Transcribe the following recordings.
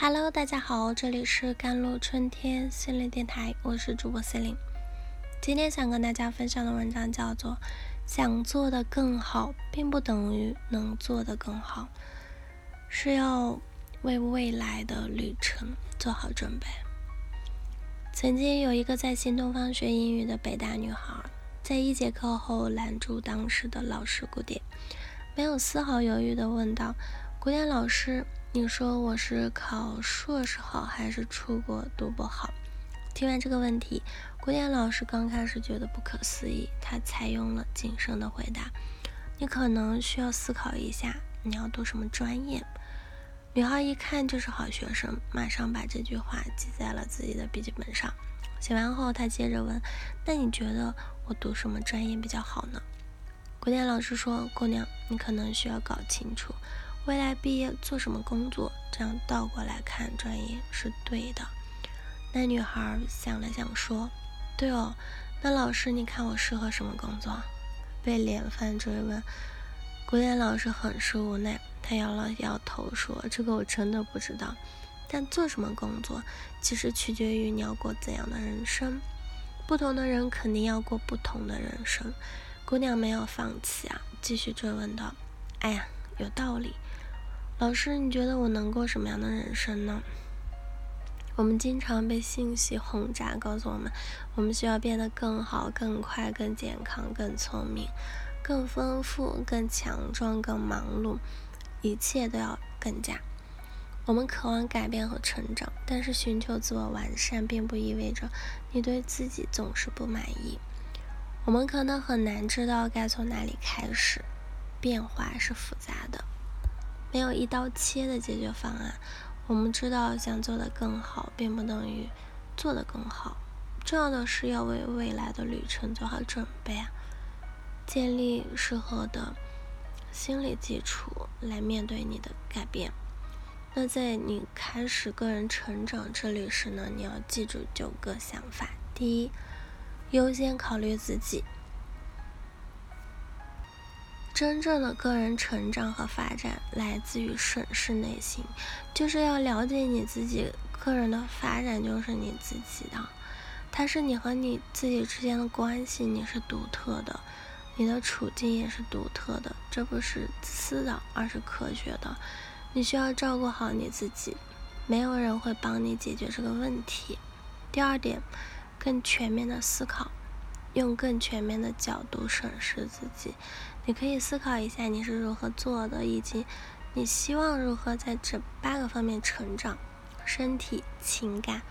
Hello，大家好，这里是甘露春天心灵电台，我是主播 C 琳。今天想跟大家分享的文章叫做《想做的更好，并不等于能做得更好》，是要为未来的旅程做好准备。曾经有一个在新东方学英语的北大女孩，在一节课后拦住当时的老师古典，没有丝毫犹豫地问道：“古典老师。”你说我是考硕士好还是出国读博好？听完这个问题，古典老师刚开始觉得不可思议，他采用了谨慎的回答：“你可能需要思考一下，你要读什么专业。”女孩一看就是好学生，马上把这句话记在了自己的笔记本上。写完后，她接着问：“那你觉得我读什么专业比较好呢？”古典老师说：“姑娘，你可能需要搞清楚。”未来毕业做什么工作？这样倒过来看专业是对的。那女孩想了想说：“对哦，那老师你看我适合什么工作？”被连番追问，古典老师很是无奈，他摇了摇头说：“这个我真的不知道。但做什么工作，其实取决于你要过怎样的人生。不同的人肯定要过不同的人生。”姑娘没有放弃啊，继续追问道：“哎呀，有道理。”老师，你觉得我能过什么样的人生呢？我们经常被信息轰炸，告诉我们，我们需要变得更好、更快、更健康、更聪明、更丰富、更强壮、更忙碌，一切都要更加。我们渴望改变和成长，但是寻求自我完善，并不意味着你对自己总是不满意。我们可能很难知道该从哪里开始，变化是复杂的。没有一刀切的解决方案。我们知道，想做得更好，并不等于做得更好。重要的是要为未来的旅程做好准备啊！建立适合的心理基础来面对你的改变。那在你开始个人成长之旅时呢？你要记住九个想法。第一，优先考虑自己。真正的个人成长和发展来自于审视内心，就是要了解你自己。个人的发展就是你自己的，它是你和你自己之间的关系，你是独特的，你的处境也是独特的，这不是自私的，而是科学的。你需要照顾好你自己，没有人会帮你解决这个问题。第二点，更全面的思考。用更全面的角度审视自己，你可以思考一下你是如何做的，以及你希望如何在这八个方面成长：身体、情感、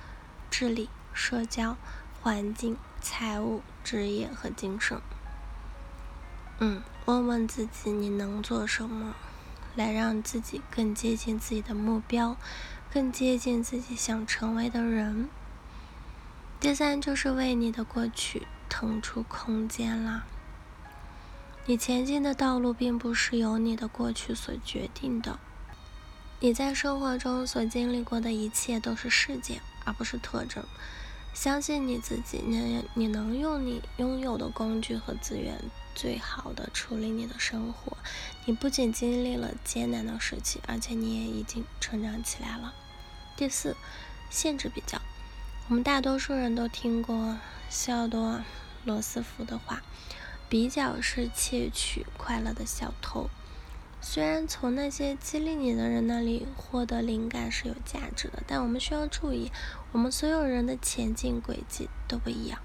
智力、社交、环境、财务、职业和精神。嗯，问问自己你能做什么，来让自己更接近自己的目标，更接近自己想成为的人。第三就是为你的过去。腾出空间啦！你前进的道路并不是由你的过去所决定的。你在生活中所经历过的一切都是事件，而不是特征。相信你自己，你你能用你拥有的工具和资源，最好的处理你的生活。你不仅经历了艰难的时期，而且你也已经成长起来了。第四，限制比较。我们大多数人都听过西奥多·罗斯福的话：“比较是窃取快乐的小偷。”虽然从那些激励你的人那里获得灵感是有价值的，但我们需要注意，我们所有人的前进轨迹都不一样。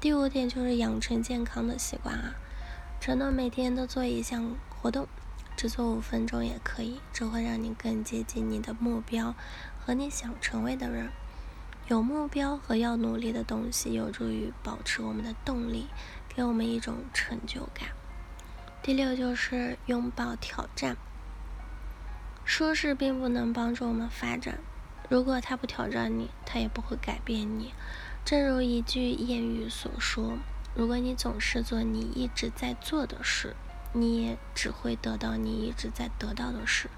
第五点就是养成健康的习惯啊，承诺每天都做一项活动，只做五分钟也可以，这会让你更接近你的目标和你想成为的人。有目标和要努力的东西，有助于保持我们的动力，给我们一种成就感。第六就是拥抱挑战。舒适并不能帮助我们发展，如果他不挑战你，他也不会改变你。正如一句谚语所说：“如果你总是做你一直在做的事，你也只会得到你一直在得到的事。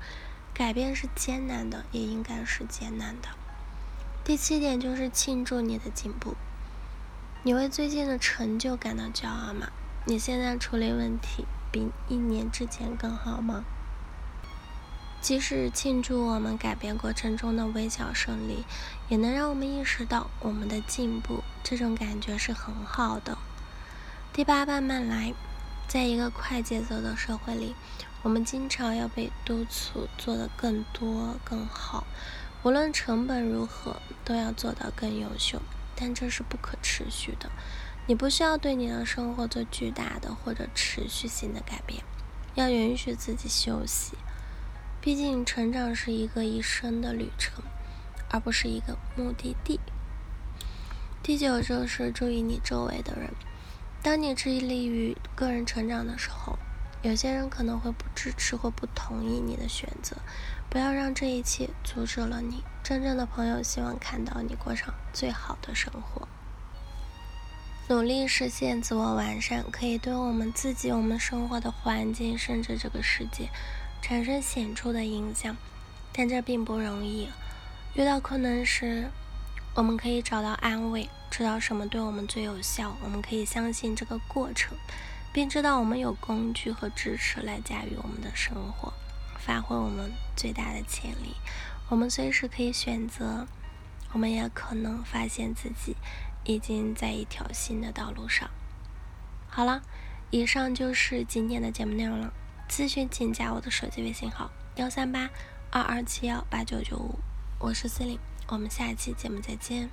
改变是艰难的，也应该是艰难的。”第七点就是庆祝你的进步。你为最近的成就感到骄傲吗？你现在处理问题比一年之前更好吗？即使庆祝我们改变过程中的微小胜利，也能让我们意识到我们的进步。这种感觉是很好的。第八，慢慢来。在一个快节奏的社会里，我们经常要被督促做得更多、更好，无论成本如何，都要做到更优秀。但这是不可持续的。你不需要对你的生活做巨大的或者持续性的改变，要允许自己休息。毕竟，成长是一个一生的旅程，而不是一个目的地。第九就是注意你周围的人。当你致力于个人成长的时候，有些人可能会不支持或不同意你的选择。不要让这一切阻止了你。真正的朋友希望看到你过上最好的生活。努力实现自我完善，可以对我们自己、我们生活的环境，甚至这个世界。产生显著的影响，但这并不容易。遇到困难时，我们可以找到安慰，知道什么对我们最有效。我们可以相信这个过程，并知道我们有工具和支持来驾驭我们的生活，发挥我们最大的潜力。我们随时可以选择，我们也可能发现自己已经在一条新的道路上。好了，以上就是今天的节目内容了。咨询请加我的手机微信号：幺三八二二七幺八九九五，我是司令，我们下期节目再见。